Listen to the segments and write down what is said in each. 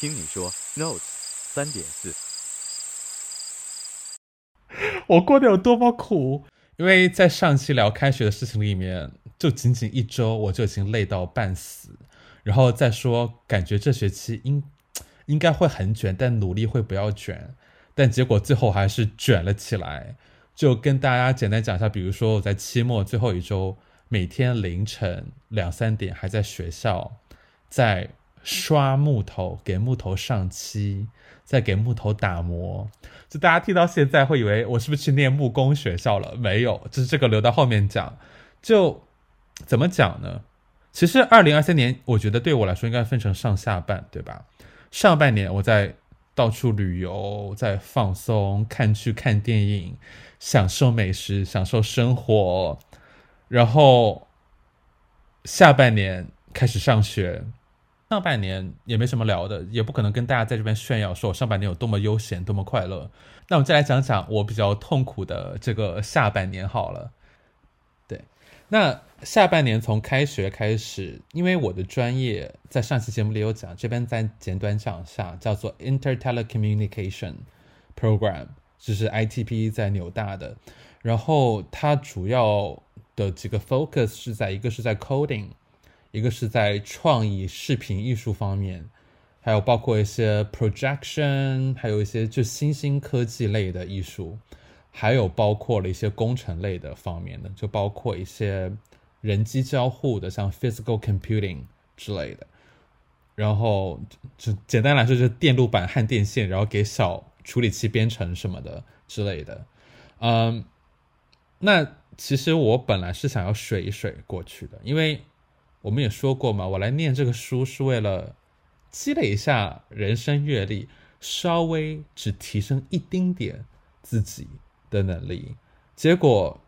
听你说，Notes 三点四。我过得有多么苦？因为在上期聊开学的事情里面，就仅仅一周我就已经累到半死，然后再说感觉这学期应应该会很卷，但努力会不要卷，但结果最后还是卷了起来。就跟大家简单讲一下，比如说我在期末最后一周，每天凌晨两三点还在学校，在。刷木头，给木头上漆，再给木头打磨。就大家听到现在会以为我是不是去念木工学校了？没有，就是这个留到后面讲。就怎么讲呢？其实二零二三年，我觉得对我来说应该分成上下半，对吧？上半年我在到处旅游，在放松，看剧、看电影，享受美食，享受生活。然后下半年开始上学。上半年也没什么聊的，也不可能跟大家在这边炫耀说我上半年有多么悠闲、多么快乐。那我们再来讲讲我比较痛苦的这个下半年好了。对，那下半年从开学开始，因为我的专业在上期节目里有讲，这边再简短讲一下，叫做 Inter Telecommunication Program，就是 ITP 在纽大的。然后它主要的几个 focus 是在一个是在 coding。一个是在创意视频艺术方面，还有包括一些 projection，还有一些就新兴科技类的艺术，还有包括了一些工程类的方面的，就包括一些人机交互的，像 physical computing 之类的。然后就简单来说，就是电路板和电线，然后给小处理器编程什么的之类的。嗯，那其实我本来是想要水一水过去的，因为。我们也说过嘛，我来念这个书是为了积累一下人生阅历，稍微只提升一丁点自己的能力。结果，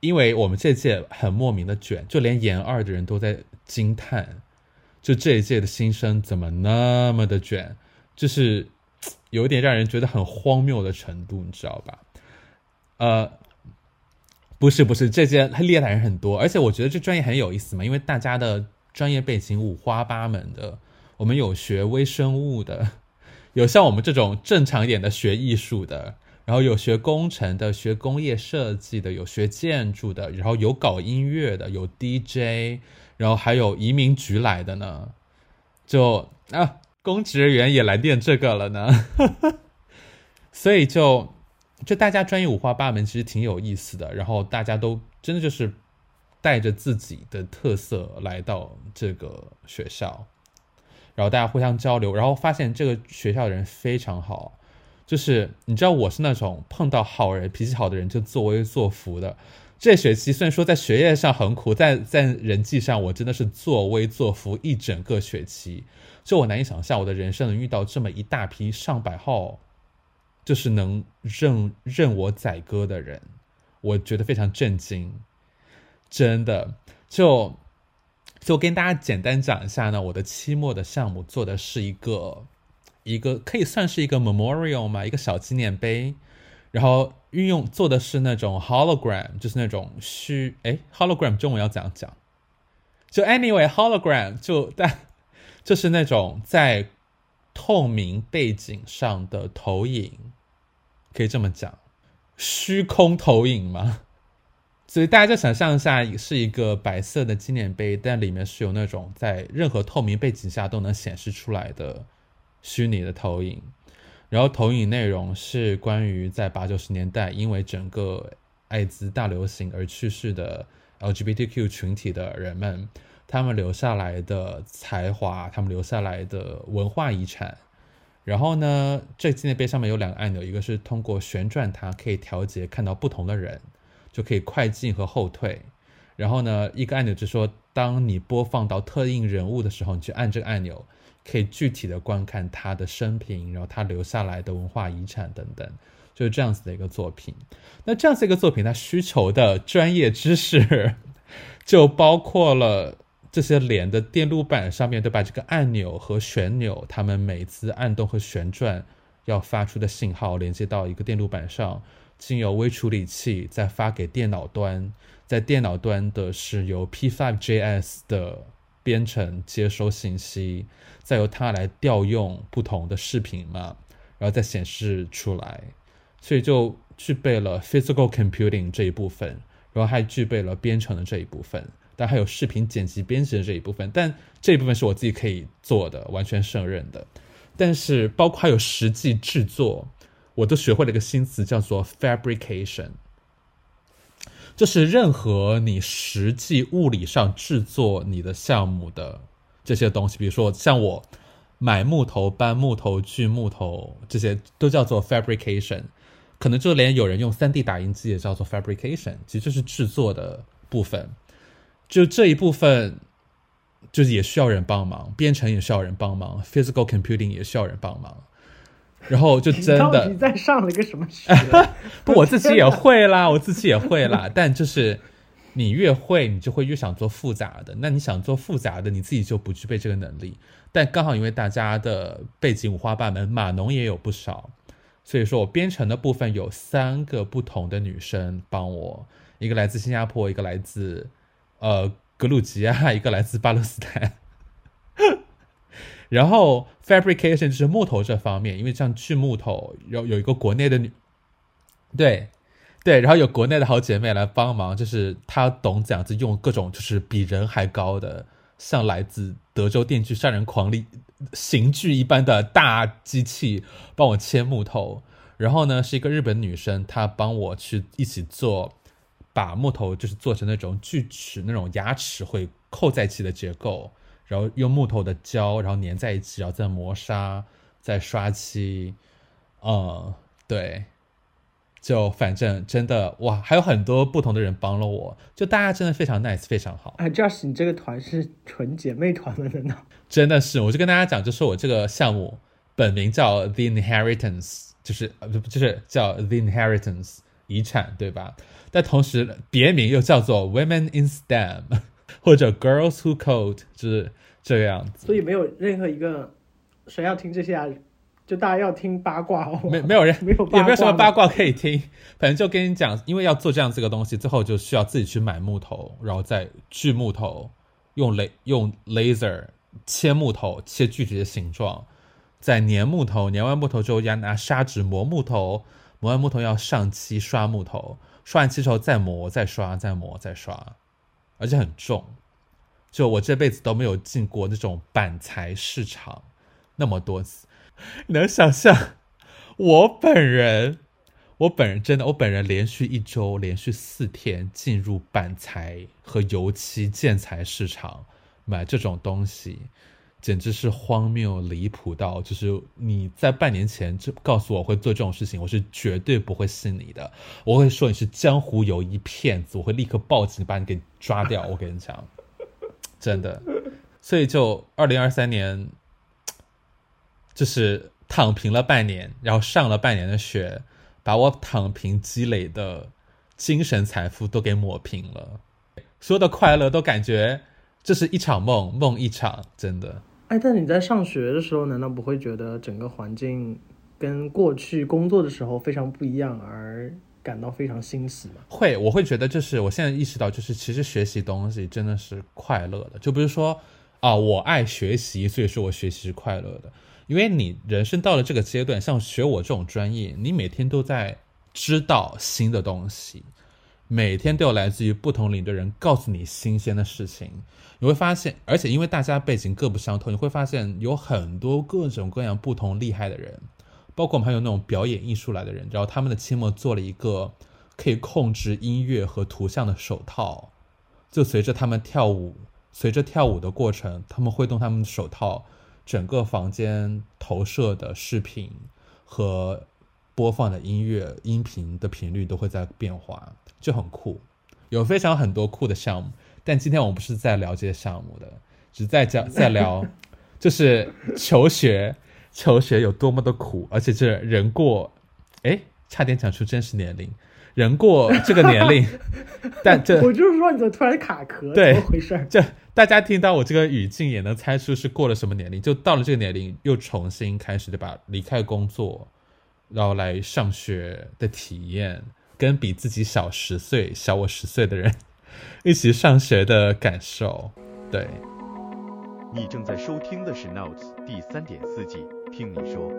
因为我们这届很莫名的卷，就连研二的人都在惊叹，就这一届的新生怎么那么的卷，就是有点让人觉得很荒谬的程度，你知道吧？呃。不是不是，这些厉害的人很多，而且我觉得这专业很有意思嘛，因为大家的专业背景五花八门的。我们有学微生物的，有像我们这种正常一点的学艺术的，然后有学工程的，学工业设计的，有学建筑的，然后有搞音乐的，有 DJ，然后还有移民局来的呢。就啊，公职人员也来练这个了呢，所以就。就大家专业五花八门，其实挺有意思的。然后大家都真的就是带着自己的特色来到这个学校，然后大家互相交流，然后发现这个学校的人非常好。就是你知道，我是那种碰到好人、脾气好的人就作威作福的。这学期虽然说在学业上很苦，在在人际上我真的是作威作福一整个学期。就我难以想象，我的人生能遇到这么一大批上百号。就是能任任我宰割的人，我觉得非常震惊，真的就就跟大家简单讲一下呢。我的期末的项目做的是一个一个可以算是一个 memorial 嘛，一个小纪念碑。然后运用做的是那种 hologram，就是那种虚哎 hologram 中文要怎样讲？就 anyway hologram 就但就是那种在透明背景上的投影。可以这么讲，虚空投影吗？所以大家就想象一下，是一个白色的纪念碑，但里面是有那种在任何透明背景下都能显示出来的虚拟的投影。然后投影内容是关于在八九十年代因为整个艾滋大流行而去世的 LGBTQ 群体的人们，他们留下来的才华，他们留下来的文化遗产。然后呢，这纪念碑上面有两个按钮，一个是通过旋转它可以调节看到不同的人，就可以快进和后退。然后呢，一个按钮就是说，当你播放到特定人物的时候，你去按这个按钮，可以具体的观看他的生平，然后他留下来的文化遗产等等，就是这样子的一个作品。那这样子一个作品，它需求的专业知识 就包括了。这些连的电路板上面，对吧？这个按钮和旋钮，它们每次按动和旋转要发出的信号连接到一个电路板上，经由微处理器再发给电脑端，在电脑端的是由 P5JS 的编程、接收信息，再由它来调用不同的视频嘛，然后再显示出来，所以就具备了 physical computing 这一部分，然后还具备了编程的这一部分，但还有视频剪辑编辑的这一部分，但这一部分是我自己可以做的，完全胜任的。但是包括还有实际制作，我都学会了一个新词，叫做 fabrication。就是任何你实际物理上制作你的项目的这些东西，比如说像我买木头、搬木头、锯木头，这些都叫做 fabrication。可能就连有人用三 D 打印机也叫做 fabrication，其实就是制作的部分。就这一部分，就是也需要人帮忙，编程也需要人帮忙，physical computing 也需要人帮忙。然后就真的你在上了一个什么学？不，我自己也会啦，我自己也会啦。但就是你越会，你就会越想做复杂的。那你想做复杂的，你自己就不具备这个能力。但刚好因为大家的背景五花八门，码农也有不少，所以说我编程的部分有三个不同的女生帮我，一个来自新加坡，一个来自呃格鲁吉亚，一个来自巴勒斯坦。然后 fabrication 就是木头这方面，因为像锯木头有有一个国内的女，对对，然后有国内的好姐妹来帮忙，就是她懂怎样子用各种就是比人还高的，像来自德州电锯杀人狂里刑具一般的大机器帮我切木头。然后呢，是一个日本女生，她帮我去一起做，把木头就是做成那种锯齿那种牙齿会扣在一起的结构。然后用木头的胶，然后粘在一起，然后再磨砂，再刷漆，嗯，对，就反正真的哇，还有很多不同的人帮了我，就大家真的非常 nice，非常好。哎，Just，你这个团是纯姐妹团了呢？真的是，我就跟大家讲，就是我这个项目本名叫 The Inheritance，就是呃不就是叫 The Inheritance 遗产，对吧？但同时别名又叫做 Women in STEM。或者 Girls Who Code 就是这个样子，所以没有任何一个谁要听这些啊？就大家要听八卦哦。没没有人 没有也没有什么八卦可以听，反正就跟你讲，因为要做这样这个东西，最后就需要自己去买木头，然后再锯木头，用雷用 laser 切木头，切具体的形状，再粘木头，粘完木头之后要拿砂纸磨木头，磨完木头要上漆刷木头，刷完漆之后再磨再刷再磨再刷。而且很重，就我这辈子都没有进过那种板材市场那么多次。能想象我本人，我本人真的，我本人连续一周，连续四天进入板材和油漆建材市场买这种东西，简直是荒谬离谱到，就是你在半年前就告诉我会做这种事情，我是绝对不会信你的。我会说你是江湖有一骗子，我会立刻报警把你给。抓掉！我跟你讲，真的，所以就二零二三年，就是躺平了半年，然后上了半年的学，把我躺平积累的精神财富都给抹平了，所有的快乐都感觉这是一场梦，梦一场，真的。哎，但你在上学的时候，难道不会觉得整个环境跟过去工作的时候非常不一样，而？感到非常欣喜吗？会，我会觉得就是我现在意识到，就是其实学习东西真的是快乐的。就比如说啊，我爱学习，所以说我学习是快乐的。因为你人生到了这个阶段，像学我这种专业，你每天都在知道新的东西，每天都有来自于不同领队人告诉你新鲜的事情。你会发现，而且因为大家背景各不相同，你会发现有很多各种各样不同厉害的人。包括我们还有那种表演艺术来的人，然后他们的期末做了一个可以控制音乐和图像的手套，就随着他们跳舞，随着跳舞的过程，他们会动他们的手套，整个房间投射的视频和播放的音乐音频的频率都会在变化，就很酷，有非常很多酷的项目。但今天我们不是在聊这些项目的，只在讲 在聊，就是求学。求学有多么的苦，而且这人过，哎，差点讲出真实年龄，人过这个年龄，但这我就是说，你怎么突然卡壳？对，怎么回事？这大家听到我这个语境也能猜出是过了什么年龄，就到了这个年龄又重新开始对吧？离开工作，然后来上学的体验，跟比自己小十岁、小我十岁的人一起上学的感受，对。你正在收听的是《Notes》第三点四季，听你说。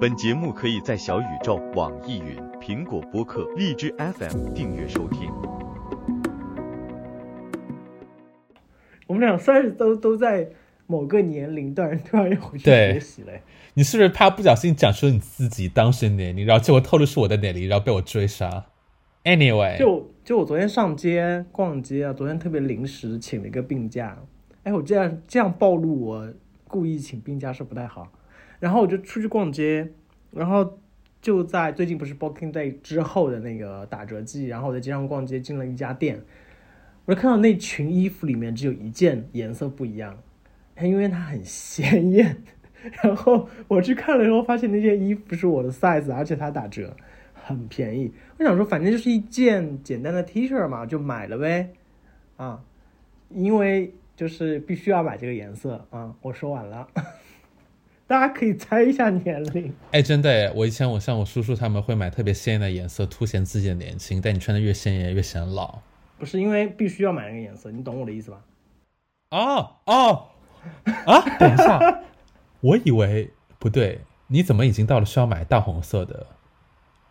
本节目可以在小宇宙、网易云、苹果播客、荔枝 FM 订阅收听。我们俩算是都都在某个年龄段突然又回去学习嘞。你是不是怕不小心讲出你自己当时的年龄，然后结果透露是我的年龄，然后被我追杀？Anyway，就就我昨天上街逛街啊，昨天特别临时请了一个病假，哎，我这样这样暴露我故意请病假是不太好。然后我就出去逛街，然后就在最近不是 Boxing Day 之后的那个打折季，然后我在街上逛街，进了一家店，我就看到那群衣服里面只有一件颜色不一样，因为它很鲜艳。然后我去看了以后，发现那件衣服是我的 size，而且它打折，很便宜。我想说，反正就是一件简单的 T 恤嘛，就买了呗。啊，因为就是必须要买这个颜色啊。我说完了，大家可以猜一下年龄。哎，真的哎，我以前我像我叔叔他们会买特别鲜艳的颜色，凸显自己的年轻，但你穿的越鲜艳越显老。不是因为必须要买那个颜色，你懂我的意思吧？哦哦 啊！等一下，我以为不对，你怎么已经到了需要买大红色的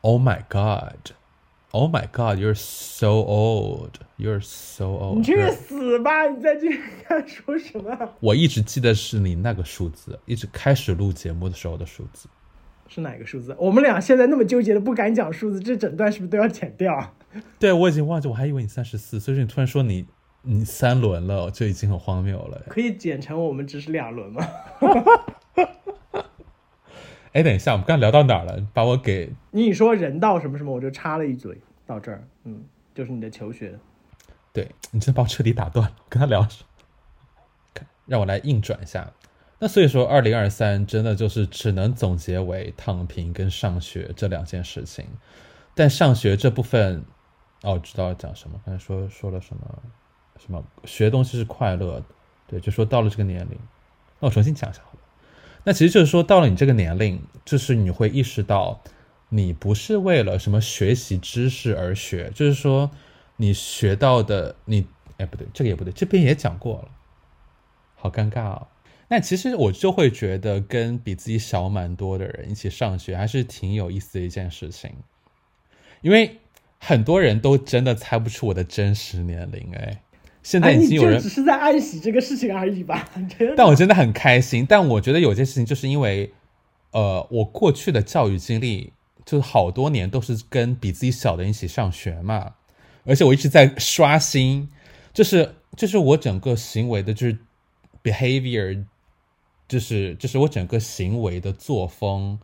？Oh my god! Oh my god! You're so old. You're so old. 你去死吧！你在这看说什么？我一直记得是你那个数字，一直开始录节目的时候的数字。是哪个数字？我们俩现在那么纠结的不敢讲数字，这整段是不是都要剪掉？对，我已经忘记，我还以为你三十四，所以说你突然说你你三轮了，就已经很荒谬了。可以剪成我们只是两轮吗？哎，等一下，我们刚刚聊到哪儿了？把我给你说人道什么什么，我就插了一嘴到这儿。嗯，就是你的求学。对你真的把我彻底打断了。我跟他聊什么？让我来硬转一下。那所以说，二零二三真的就是只能总结为躺平跟上学这两件事情。但上学这部分，哦，我知道要讲什么。刚才说说了什么？什么学东西是快乐的？对，就说到了这个年龄，那我重新讲一下好了。那其实就是说，到了你这个年龄，就是你会意识到，你不是为了什么学习知识而学，就是说，你学到的，你哎不对，这个也不对，这边也讲过了，好尴尬哦。那其实我就会觉得，跟比自己小蛮多的人一起上学，还是挺有意思的一件事情，因为很多人都真的猜不出我的真实年龄，哎，现在已经有人就只是在暗喜这个事情而已吧？但我真的很开心。但我觉得有件事情，就是因为，呃，我过去的教育经历，就是好多年都是跟比自己小的人一起上学嘛，而且我一直在刷新，就是就是我整个行为的，就是 behavior，就是就是我整个行为的作风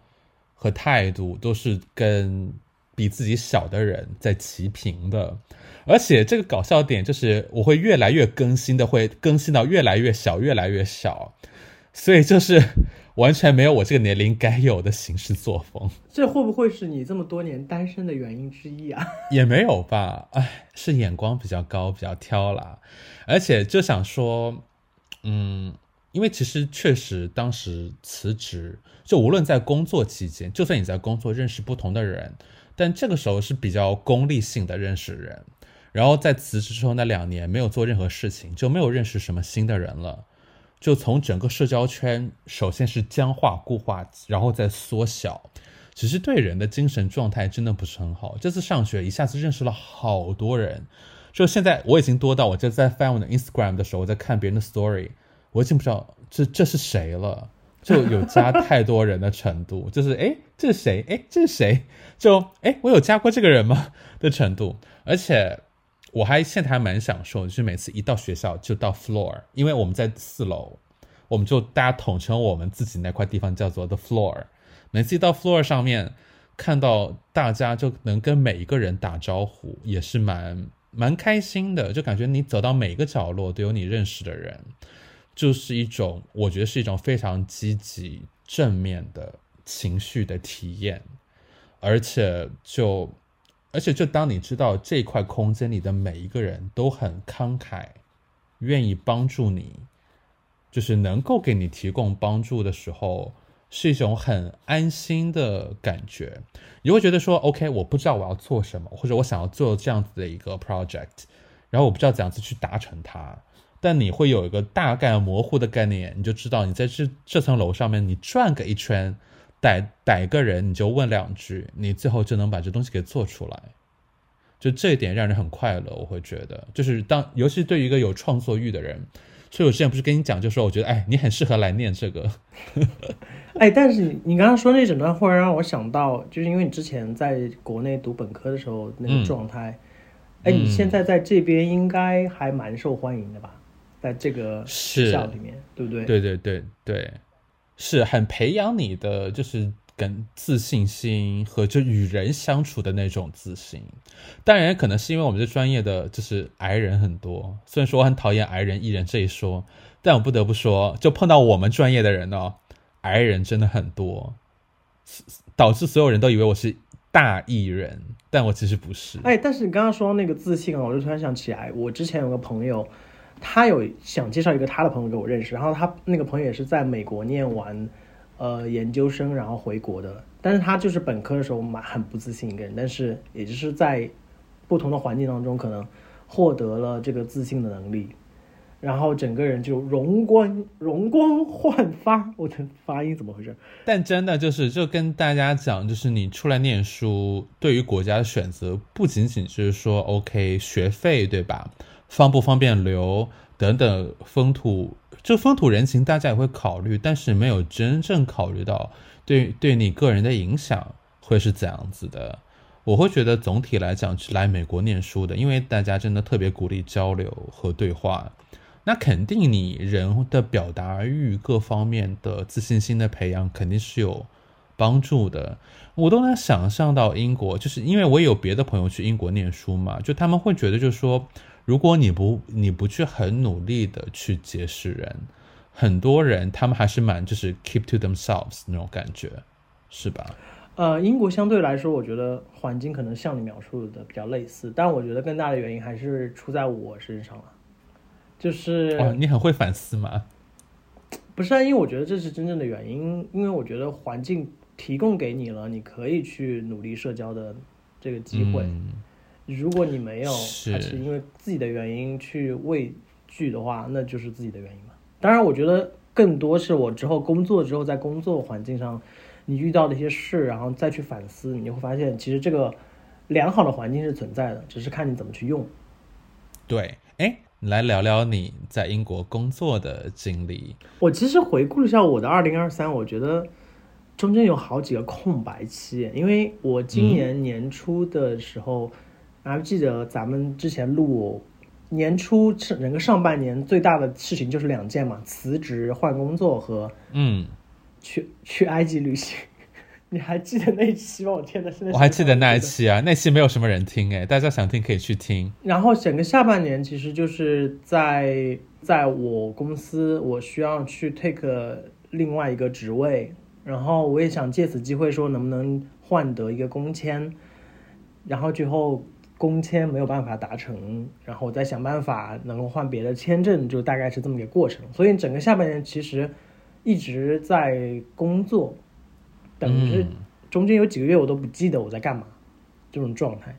和态度都是跟比自己小的人在齐平的。而且这个搞笑点就是，我会越来越更新的，会更新到越来越小，越来越小，所以就是完全没有我这个年龄该有的行事作风，这会不会是你这么多年单身的原因之一啊？也没有吧？哎，是眼光比较高，比较挑啦。而且就想说，嗯，因为其实确实当时辞职，就无论在工作期间，就算你在工作认识不同的人，但这个时候是比较功利性的认识人。然后在辞职之后那两年没有做任何事情，就没有认识什么新的人了，就从整个社交圈首先是僵化固化，然后再缩小，只是对人的精神状态真的不是很好。这次上学一下子认识了好多人，就现在我已经多到我就在翻我的 Instagram 的时候，我在看别人的 story，我已经不知道这这是谁了。就有加太多人的程度，就是哎，这是谁？哎，这是谁？就哎，我有加过这个人吗？的程度，而且我还现在还蛮享受，就是每次一到学校就到 floor，因为我们在四楼，我们就大家统称我们自己那块地方叫做 the floor。每次一到 floor 上面，看到大家就能跟每一个人打招呼，也是蛮蛮开心的，就感觉你走到每个角落都有你认识的人。就是一种，我觉得是一种非常积极正面的情绪的体验，而且就，而且就当你知道这块空间里的每一个人都很慷慨，愿意帮助你，就是能够给你提供帮助的时候，是一种很安心的感觉。你会觉得说，OK，我不知道我要做什么，或者我想要做这样子的一个 project，然后我不知道怎样子去达成它。但你会有一个大概模糊的概念，你就知道你在这这层楼上面，你转个一圈，逮逮个人，你就问两句，你最后就能把这东西给做出来。就这一点让人很快乐，我会觉得，就是当尤其对于一个有创作欲的人，所以我之前不是跟你讲，就说我觉得，哎，你很适合来念这个。哎，但是你你刚刚说那整段忽然让我想到，就是因为你之前在国内读本科的时候那个状态，哎，你现在在这边应该还蛮受欢迎的吧？在这个学校里面，对不对？对对对对，是很培养你的，就是跟自信心和就与人相处的那种自信。当然，可能是因为我们这专业的就是矮人很多。虽然说我很讨厌矮人艺人这一说，但我不得不说，就碰到我们专业的人呢，矮人真的很多，导致所有人都以为我是大艺人，但我其实不是。哎，但是你刚刚说那个自信啊，我就突然想起来，我之前有个朋友。他有想介绍一个他的朋友给我认识，然后他那个朋友也是在美国念完，呃研究生然后回国的，但是他就是本科的时候蛮很不自信一个人，但是也就是在不同的环境当中可能获得了这个自信的能力，然后整个人就容光容光焕发。我的发音怎么回事？但真的就是就跟大家讲，就是你出来念书，对于国家的选择不仅仅是说 OK 学费，对吧？方不方便留等等风土，这风土人情大家也会考虑，但是没有真正考虑到对对你个人的影响会是怎样子的。我会觉得总体来讲，是来美国念书的，因为大家真的特别鼓励交流和对话，那肯定你人的表达欲各方面的自信心的培养肯定是有帮助的。我都能想象到英国，就是因为我有别的朋友去英国念书嘛，就他们会觉得就是说。如果你不你不去很努力的去结识人，很多人他们还是蛮就是 keep to themselves 那种感觉，是吧？呃，英国相对来说，我觉得环境可能像你描述的比较类似，但我觉得更大的原因还是出在我身上了。就是哦，你很会反思吗？不是啊，因为我觉得这是真正的原因，因为我觉得环境提供给你了，你可以去努力社交的这个机会。如果你没有，还是因为自己的原因去畏惧的话，那就是自己的原因嘛。当然，我觉得更多是我之后工作之后，在工作环境上，你遇到的一些事，然后再去反思，你就会发现其实这个良好的环境是存在的，只是看你怎么去用。对，哎，来聊聊你在英国工作的经历。我其实回顾了一下我的二零二三，我觉得中间有好几个空白期，因为我今年年初的时候。还记得咱们之前录年初整个上半年最大的事情就是两件嘛，辞职换工作和嗯去去埃及旅行。你还记得那一期吗？我天呐，我还记得那一期啊，那期没有什么人听哎，大家想听可以去听。然后整个下半年其实就是在在我公司，我需要去 take 另外一个职位，然后我也想借此机会说能不能换得一个工签，然后最后。工签没有办法达成，然后我再想办法能够换别的签证，就大概是这么一个过程。所以整个下半年其实一直在工作，等于是中间有几个月我都不记得我在干嘛，这种状态。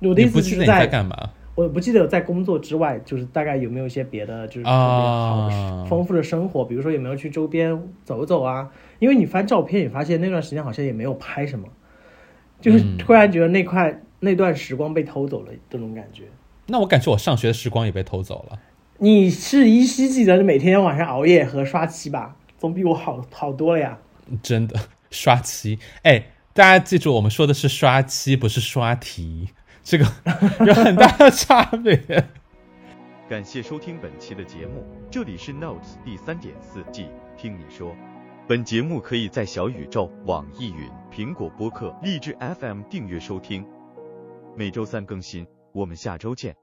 我的意思是在干嘛？我不记得在工作之外，就是大概有没有一些别的，就是特别好丰富的生活，比如说有没有去周边走走啊？因为你翻照片，你发现那段时间好像也没有拍什么，就是突然觉得那块。那段时光被偷走了，这种感觉。那我感觉我上学的时光也被偷走了。你是依稀记得每天晚上熬夜和刷漆吧？总比我好好多了呀。真的 刷漆，哎，大家记住，我们说的是刷漆，不是刷题，这个 有很大的差别。感谢收听本期的节目，这里是 Notes 第三点四季，听你说。本节目可以在小宇宙、网易云、苹果播客、荔枝 FM 订阅收听。每周三更新，我们下周见。